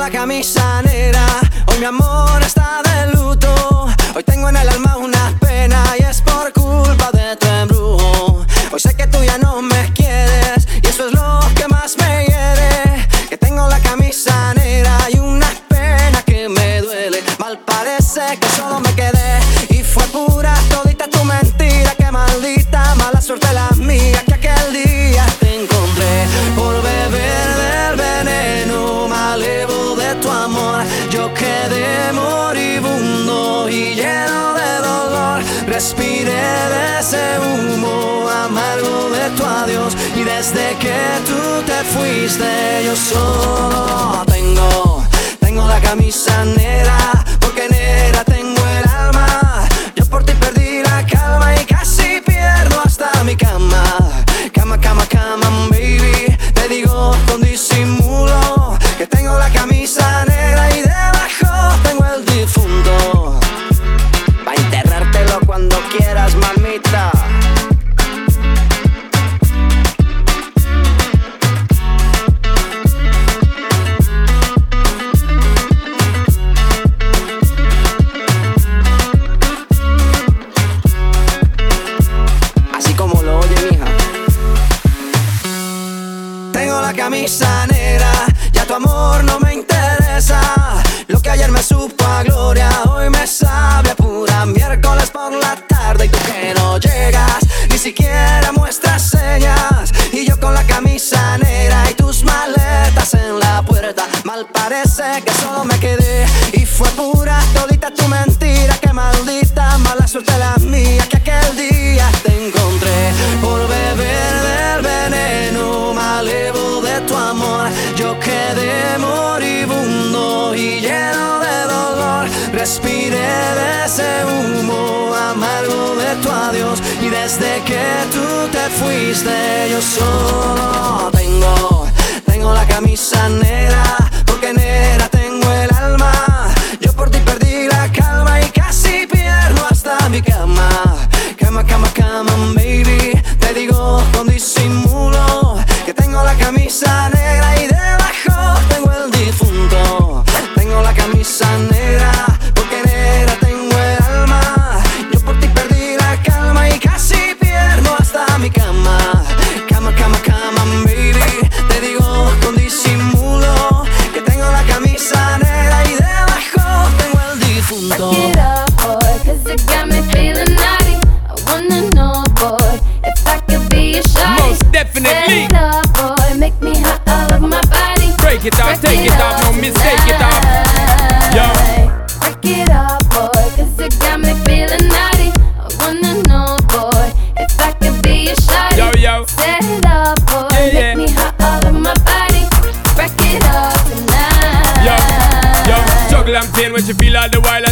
la camisa negra, hoy mi amor está de luto. Hoy tengo en el alma una pena y es por culpa de tu embrujo. Hoy sé que tú ya no me quieres desde que tú te fuiste, yo solo tengo, tengo la camisa negra. Solo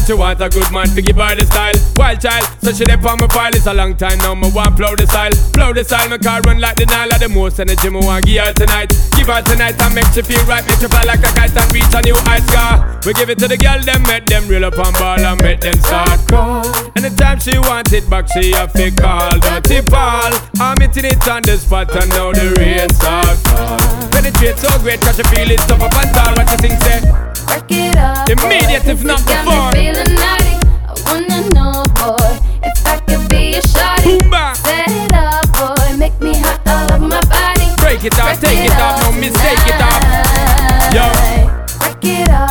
she want a good man to give her the style. Wild child, so she dey on my file. It's a long time now, me want plow the style. Plow the style, my car run like the Nile. The most energy me want give her tonight. Give her tonight and make she feel right, make she fly like a kite and reach a new height. Scar. We give it to the girl, them make them reel up on ball and make them start crawl. Anytime she want it back, she have to call dirty Paul. I'm hitting it on the spot and now the rain start fall. Penetrate so great, cause she feel it tough up and tall. What you think, say? Break it up. Immediate, boy, if not it before. Me feeling naughty. I wanna know, boy, if I could be a shawty. Set it up, boy, make me hot all over my body. Break it off, Break take it off, no mistake it off. Yo. Break it up,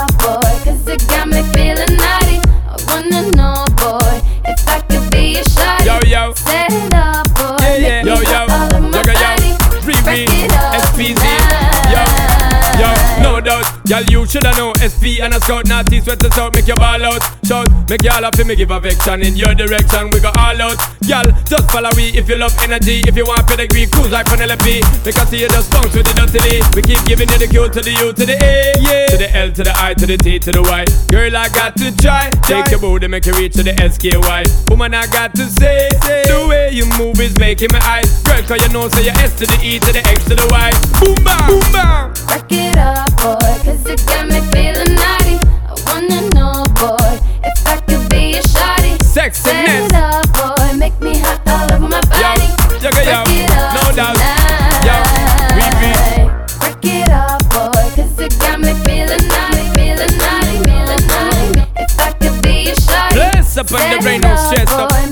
Y'all, you shoulda know SP and a scout, naughty sweat us out, make your ball out. Shout, make y'all happy, me give affection in your direction. We go all out. Y'all, just follow we if you love energy. If you want pedigree, cruise like Penelope. Because see you just bounce with the dirty We keep giving you the Q to the U to the A, yeah. To the L to the I to the T to the Y. Girl, I got to try. Take your booty, make you reach to the SKY. Woman, I got to say, the way you move is making my eyes. Girl, cause you know, say your S to the E to the X to the Y. Boom, bam, boom, bam. Break it up, boy, cause it got me feeling naughty. I wanna know, boy, if I could be a shawty. Set Sexiness. it up, boy, make me hot all over my body. yo, yo, Break it up no doubt. tonight. Yo, Break it up, boy, cause it got me feeling naughty. feeling naughty, feeling naughty. If I could be a shawty, Bless up on the rain, no stress up. boy,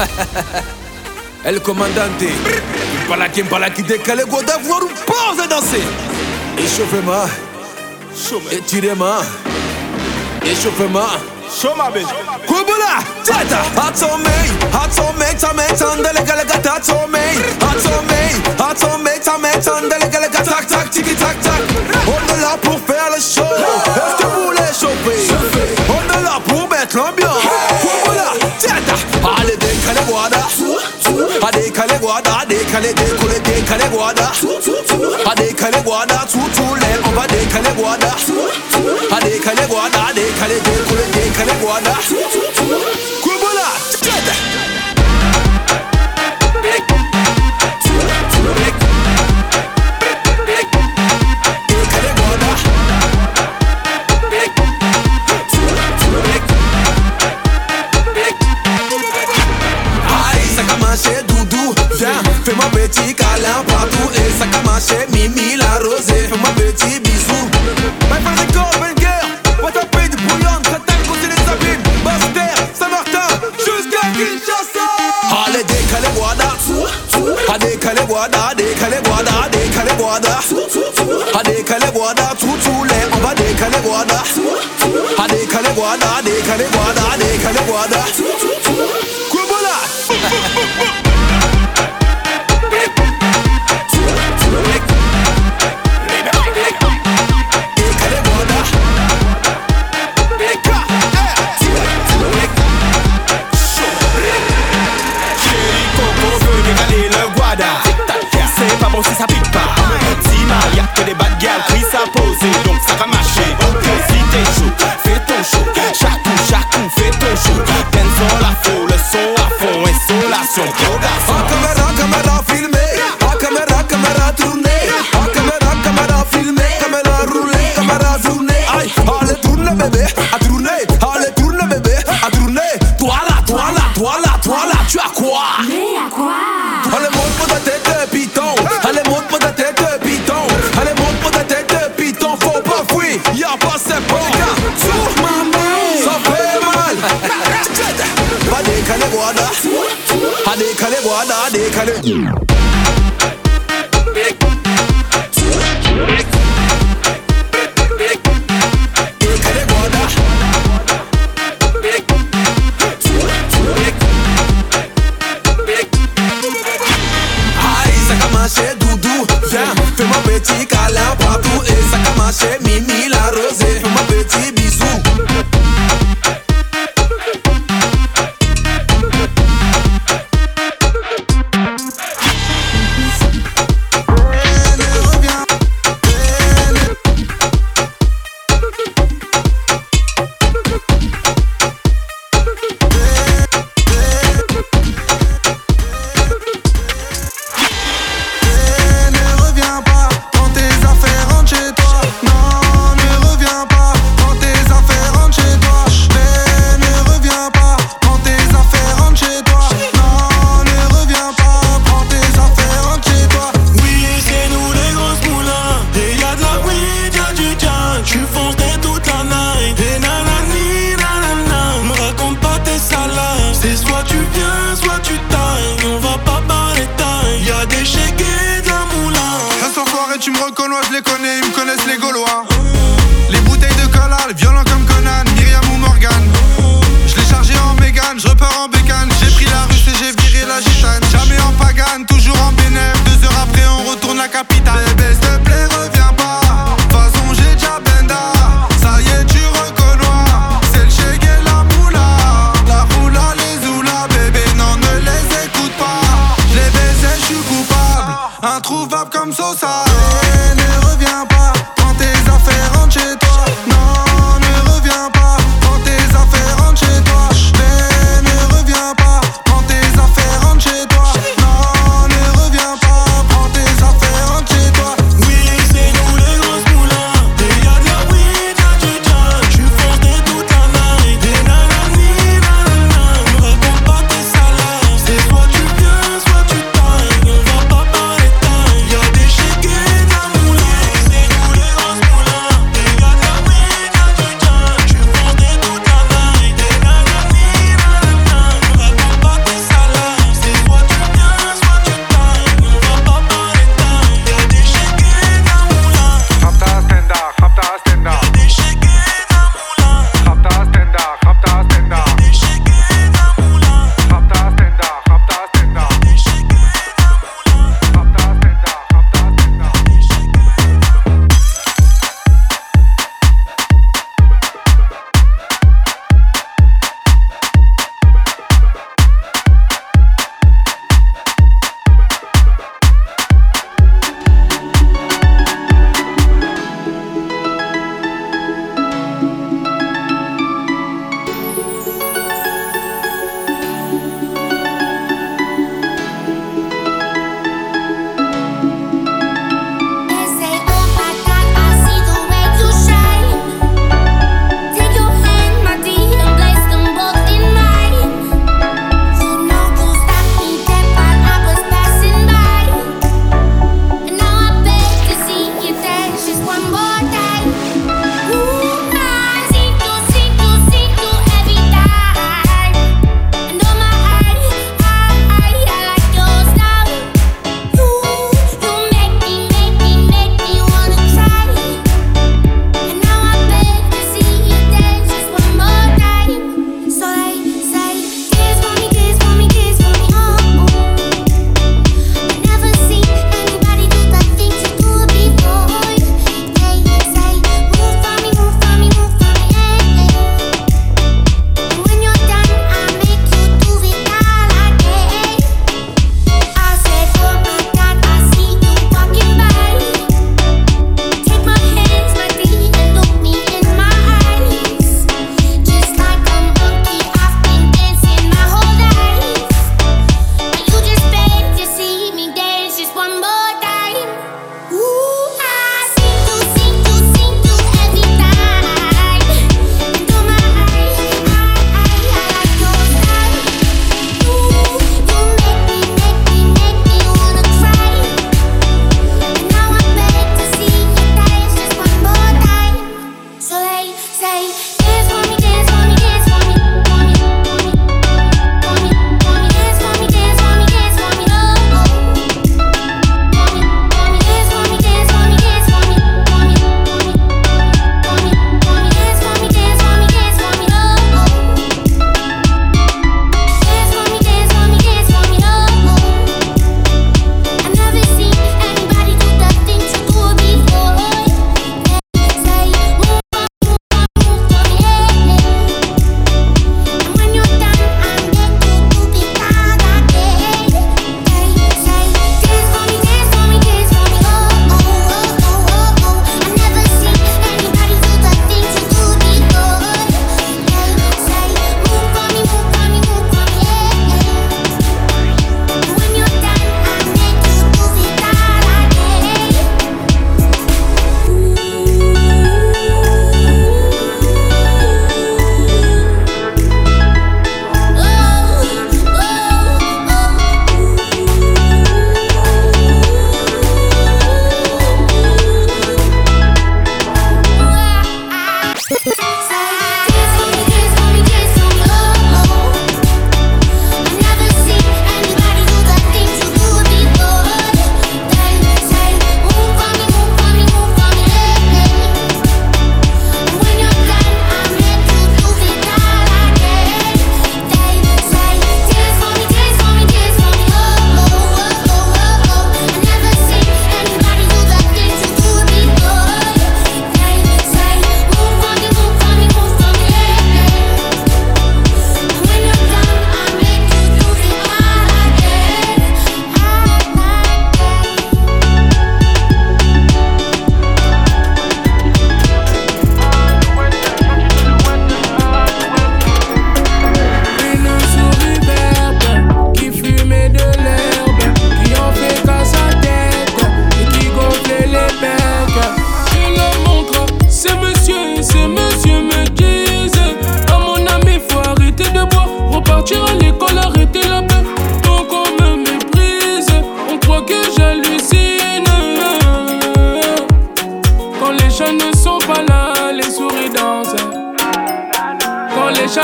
El comandante. Impala qui impala qui décale Go d'avoir une pause à danser. Échauffement Étirement Échauffement Kumbula Tata Hats on me Hats on me Tame tandele galega Tats on me Hats on me Hats on me Tame tandele galega Tac tac tiki tac tac On est là pour faire le show. Est-ce que vous voulez chauffer? On est là pour mettre l'ambiance. Kumbula Tata Allez guarda A dei che le guarda, a dei che le deco, le dei che le guarda A dei che le guarda, tu tu le ova dei che le guarda A dei che le guarda, a dei che le deco, le dei che le guarda petit câlin partout Et ça a marché, Mimi la rosée Fais-moi petit bisou My friend is cold, man, girl What a pain de bouillon, Qatar, côté les abîmes Basse-Terre, Saint-Martin, jusqu'à Kinshasa Allez, décalé, guada Adécalé, guada, adécalé, guada, adécalé, guada tout, tout les On va guada guada, guada, guada Call it water, they call it. Nicolas, je les connais, ils me connaissent les Gaulois. Les bouteilles de cola, violent comme Conan, Myriam ou Morgan. Je l'ai chargé en mégane, je repars en bécane. J'ai pris la russe et j'ai viré la gitane. Jamais en pagane, toujours en bénéf. Deux heures après, on retourne la capitale.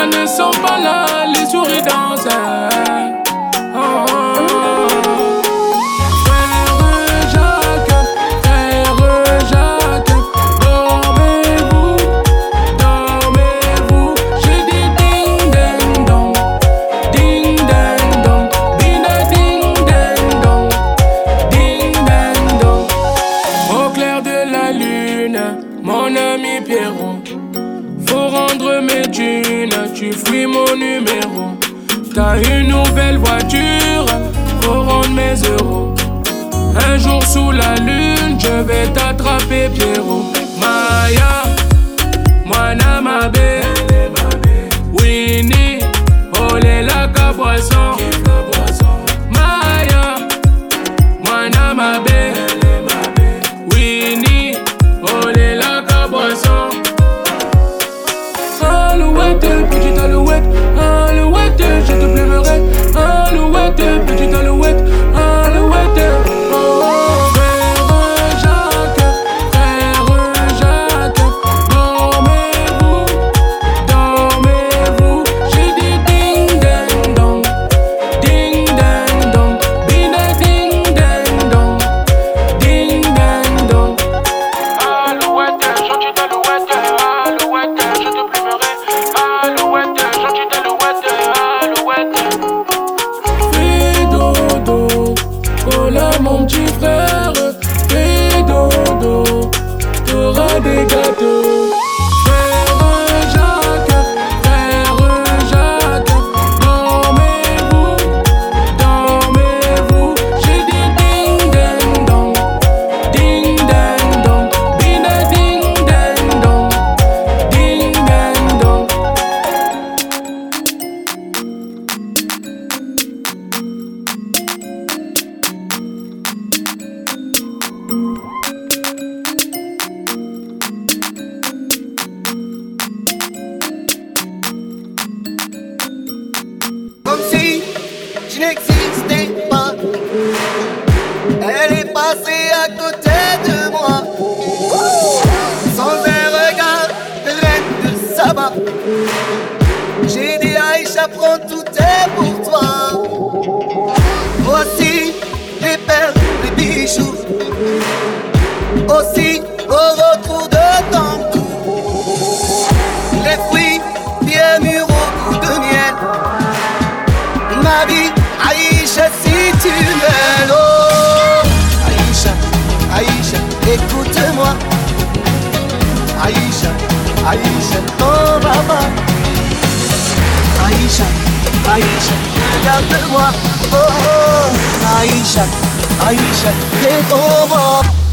ne sont pas là. tout est pour toi. Voici les perles, les bijoux. Aussi au retour de ton cou. Les fruits bien mûrs au goût de miel. Ma vie, Aïcha, si tu m'aimes, l'oses. Aïcha, Aïcha, écoute-moi. Aïcha, Aïcha, ton maman. 爱一下，爱一下，这样的我，哦哦，爱一下，爱一下，别错过。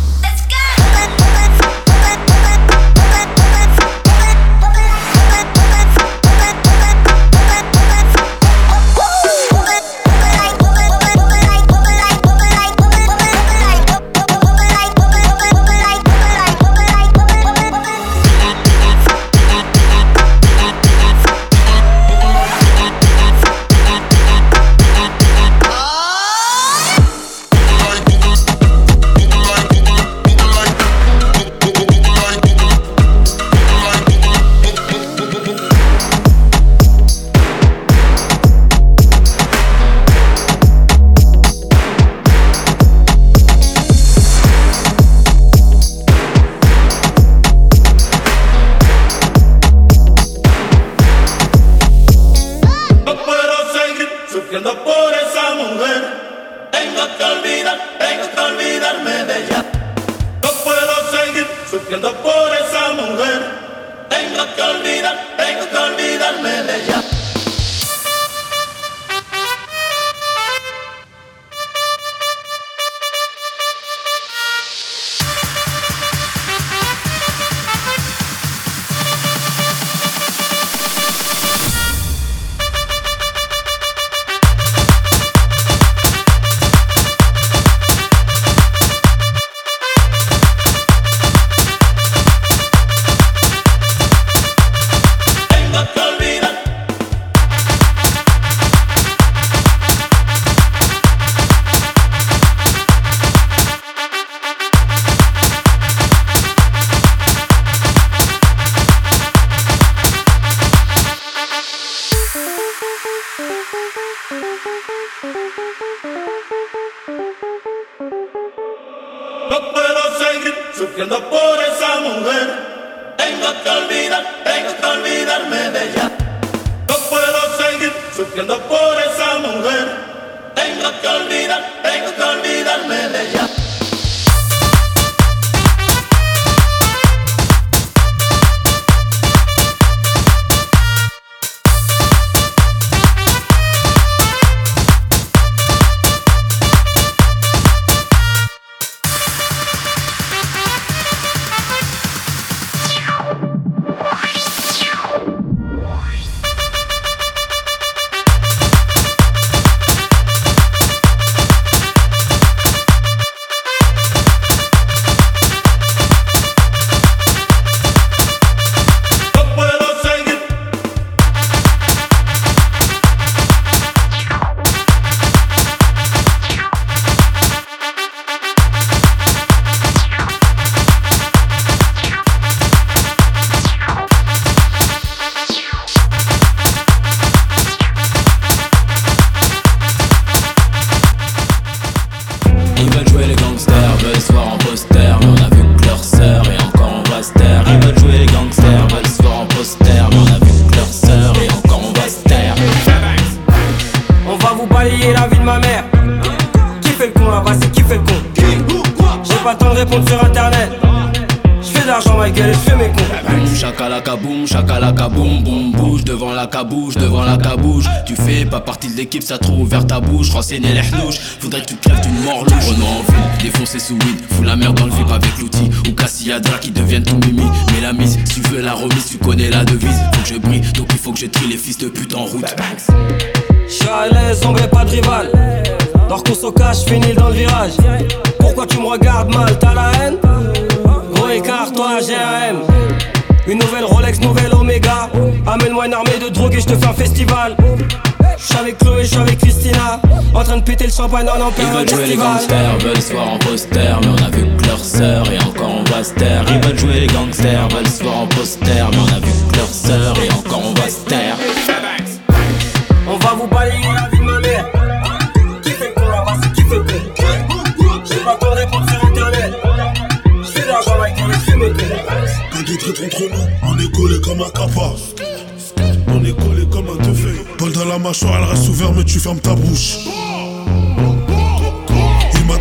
De l'équipe, ça trop ouvert ta bouche. Renseigner les hnouches, faudrait que tu te crèves d'une mort louche. Renault en ville, défoncer sous weed, fous la merde dans le vip avec l'outil. Ou Cassiadra qui deviennent tout mimi. Mais la mise, si tu veux la remise, tu connais la devise. Faut que je brille, donc il faut que je trie les fils de pute en route. Je suis à l'aise, pas de rival. Leur course au cash, finis dans le virage. Pourquoi tu me regardes mal, t'as la haine? Gros écart, toi, GAM. Une nouvelle Rolex, nouvelle Omega. Amène-moi une armée de drogue et je te fais un festival. J'suis avec Chloé, j'suis avec Christina. En train de péter le champagne en Ils période veulent jouer les gangsters, veulent se voir en poster, mais on a vu que leur sœur et encore on va se taire. Ils veulent jouer les gangsters, veulent se voir en poster, mais on a vu que leur sœur et encore on va se taire. On va vous balayer la vie de ma mère. Qui fait con là-bas, c'est qui fait con J'ai pas de répondre sur internet. J'fais de l'argent, ma gueule, et je fais mes cons. Pas de traite entre nous, on est collé comme un capa. On est collé la mâchoire, elle reste ouverte, mais tu fermes ta bouche.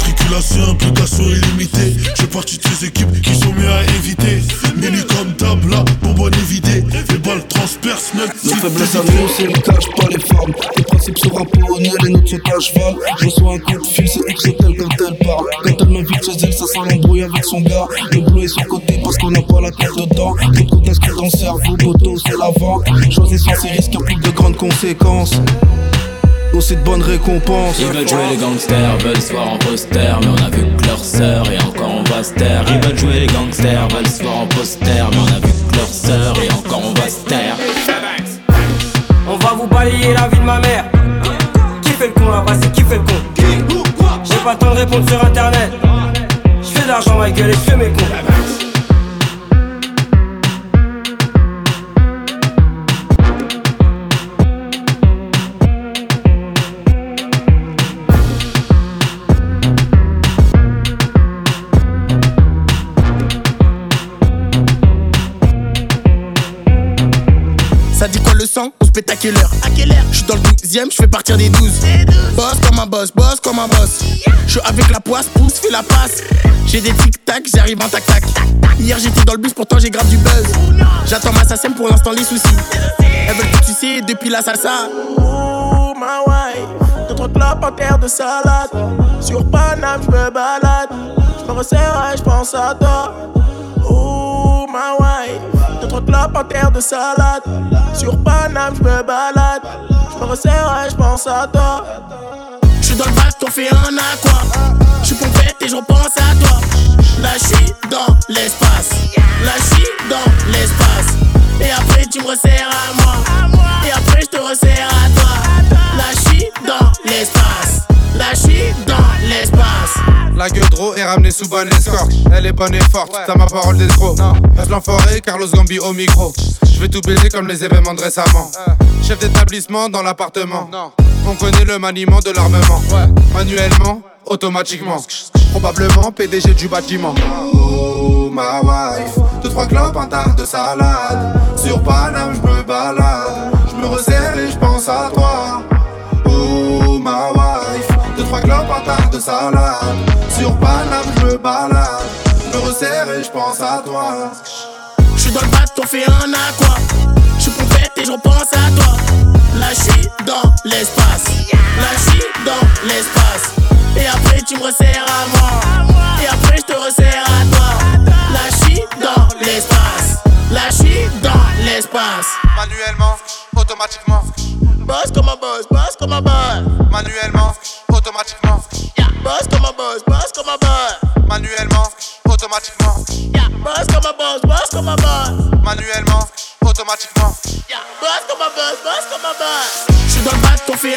Immatriculation, implication illimitée. J'ai parti de ces équipes qui sont mieux à éviter. Menu comme table, là, bonbonne évidée. Les balles transpercent même Nos si faiblesses à nous, c'est le cash, pas les femmes. Les principes sont rapponnés, les notes se cachent val. Je reçois un coup de fil, c'est XL quand elle parle. Quand elle m'invite chez elle, ça sent l'embrouille avec son gars. Le bleu est sur côté parce qu'on n'a pas la carte dedans. Le coup d'inscrit dans le cerveau, poteau, c'est l'avant. Choisissons ces risques, y'a plus de grandes conséquences. Aussi de bonnes récompenses. Ils veulent jouer les gangsters, veulent se voir en poster, mais on a vu que leur sœur et encore on va se taire. Ils veulent jouer les gangsters, veulent se voir en poster, mais on a vu que leur sœur et encore on va se taire. On va vous balayer la vie de ma mère. Qui fait le con là-bas, c'est qui fait le con? J'ai pas le temps de répondre sur internet. J'fais de l'argent, ma gueule, et je fais mes cons. Quelle heure À quelle heure Je suis dans le 12ème, je fais partir des 12 Boss comme un boss, boss comme un boss. Je suis avec la poisse, pousse, fais la passe. J'ai des tic-tac, j'arrive en tac-tac. Hier j'étais dans le bus, pourtant j'ai grave du buzz. J'attends ma SACEM pour l'instant les soucis. Elles veulent tout sucer depuis la salsa. Oh ma wife, deux trois clopes en terre de salade. Sur Paname, je me balade. Je me resserre je pense à toi. Oh ma wife, clopes en terre de salade. Sur Paname, je me balade. Je me resserre et je pense à toi. Je suis dans le vaste, on fait un aqua Je suis pompette et je repense à toi. Là je dans l'espace. Là je dans l'espace. Et après tu me resserres à moi. Et après je te resserre à toi. Là je dans l'espace La gueudreau est ramenée sous bonne escorte. Elle est bonne et forte, t'as ma parole d'escroc. Reste l'enfoiré, Carlos Gambi au micro. Je vais tout baiser comme les événements de récemment. Chef d'établissement dans l'appartement. On connaît le maniement de l'armement. Manuellement, automatiquement. Probablement PDG du bâtiment. Oh ma wife, deux trois clopes, un tas de salade. Sur Paname, je me balade. Je me resserre et je pense à toi. Oh ma wife, deux trois clopes, un tas de salade. Sur Paname, je me balade. Je me resserre et je pense à toi. Je suis dans le bateau, on fait un aqua. Je suis pompette et je repense à toi. Là je suis dans l'espace. Là je suis dans l'espace. Et après tu me resserres à moi. Et après je te resserre à toi. Là je suis dans l'espace. Là je suis dans l'espace. Manuellement, automatiquement. Boss comme un boss automatiquement. Boss comme un boss, boss comme un boss. Manuellement, automatiquement. Boss comme un boss, boss comme un boss. Je suis dans le bateau, on fait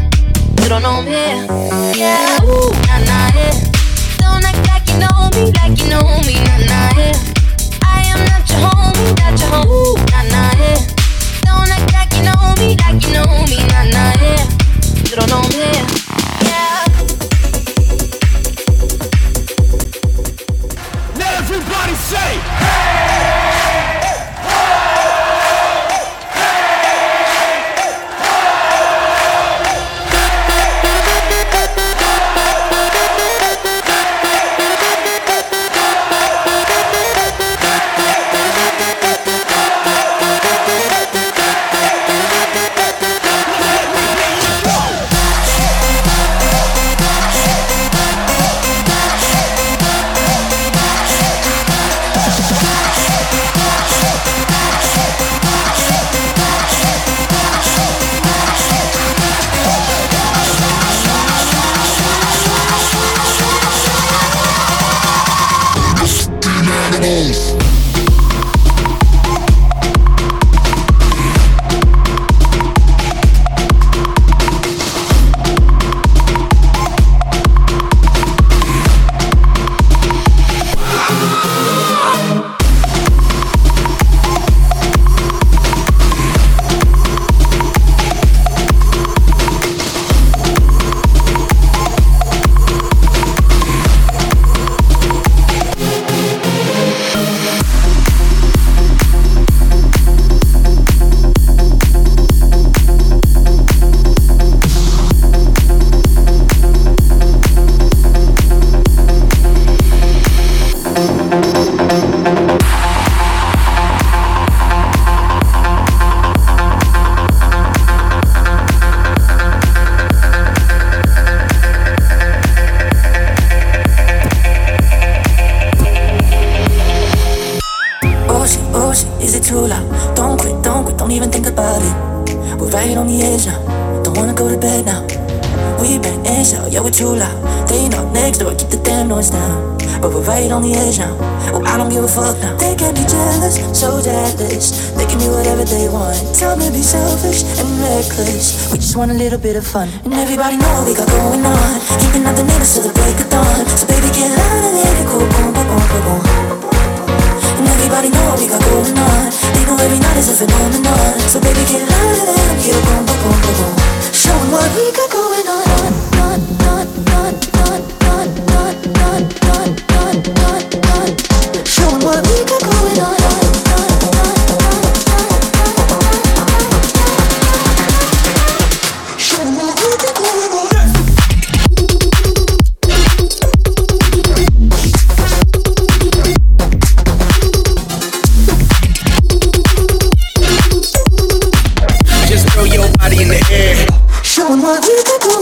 You don't know me, yeah. Ooh, nah, nah, yeah. Don't act like you know me, like you know me, nah, nah, yeah. I am not your homie, not your home. Ooh, nah, nah, yeah. Don't act like you know me, like you know me, nah, nah, yeah. You don't know me, yeah. Now everybody say, right on the edge now, oh, I don't give a fuck now. They can be jealous, so jealous. They can do whatever they want. Tell me to be selfish and reckless. We just want a little bit of fun. And everybody know we got going on. Keeping out the neighbors till the break of dawn. So baby, get out and let it go, boom, boom, boom, boom, boom. And everybody know we got going on. They know every night is a phenomenon. So baby, get louder than I'm here, boom, boom, boom, boom, boom. Show 'em what we got going on, What we could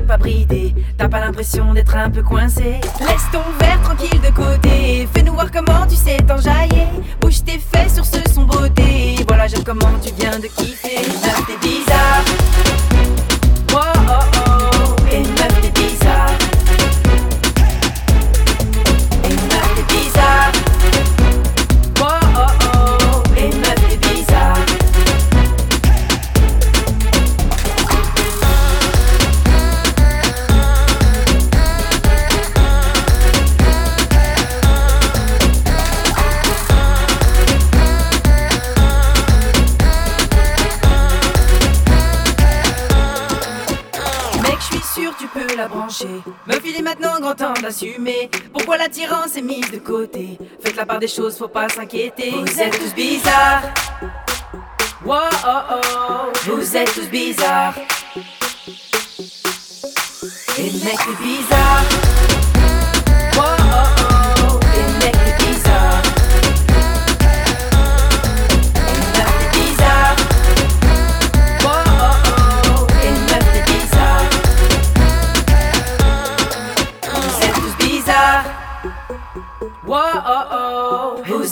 pas bridé. T'as pas l'impression d'être un peu coincé. Laisse ton verre tranquille de côté. Fais-nous voir comment tu sais t'enjailler. Bouge tes fesses sur ce son beauté. Voilà, j'aime comment tu viens de kiffer. Temps d'assumer. Pourquoi l'attirance est mise de côté? Faites la part des choses, faut pas s'inquiéter. Vous êtes tous bizarres. Wow, oh, oh. Vous êtes tous bizarres. Et mec, t'es bizarre. Wow, oh, oh.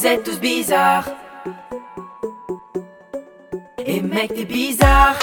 Vous êtes tous bizarres. Et mec, t'es bizarre.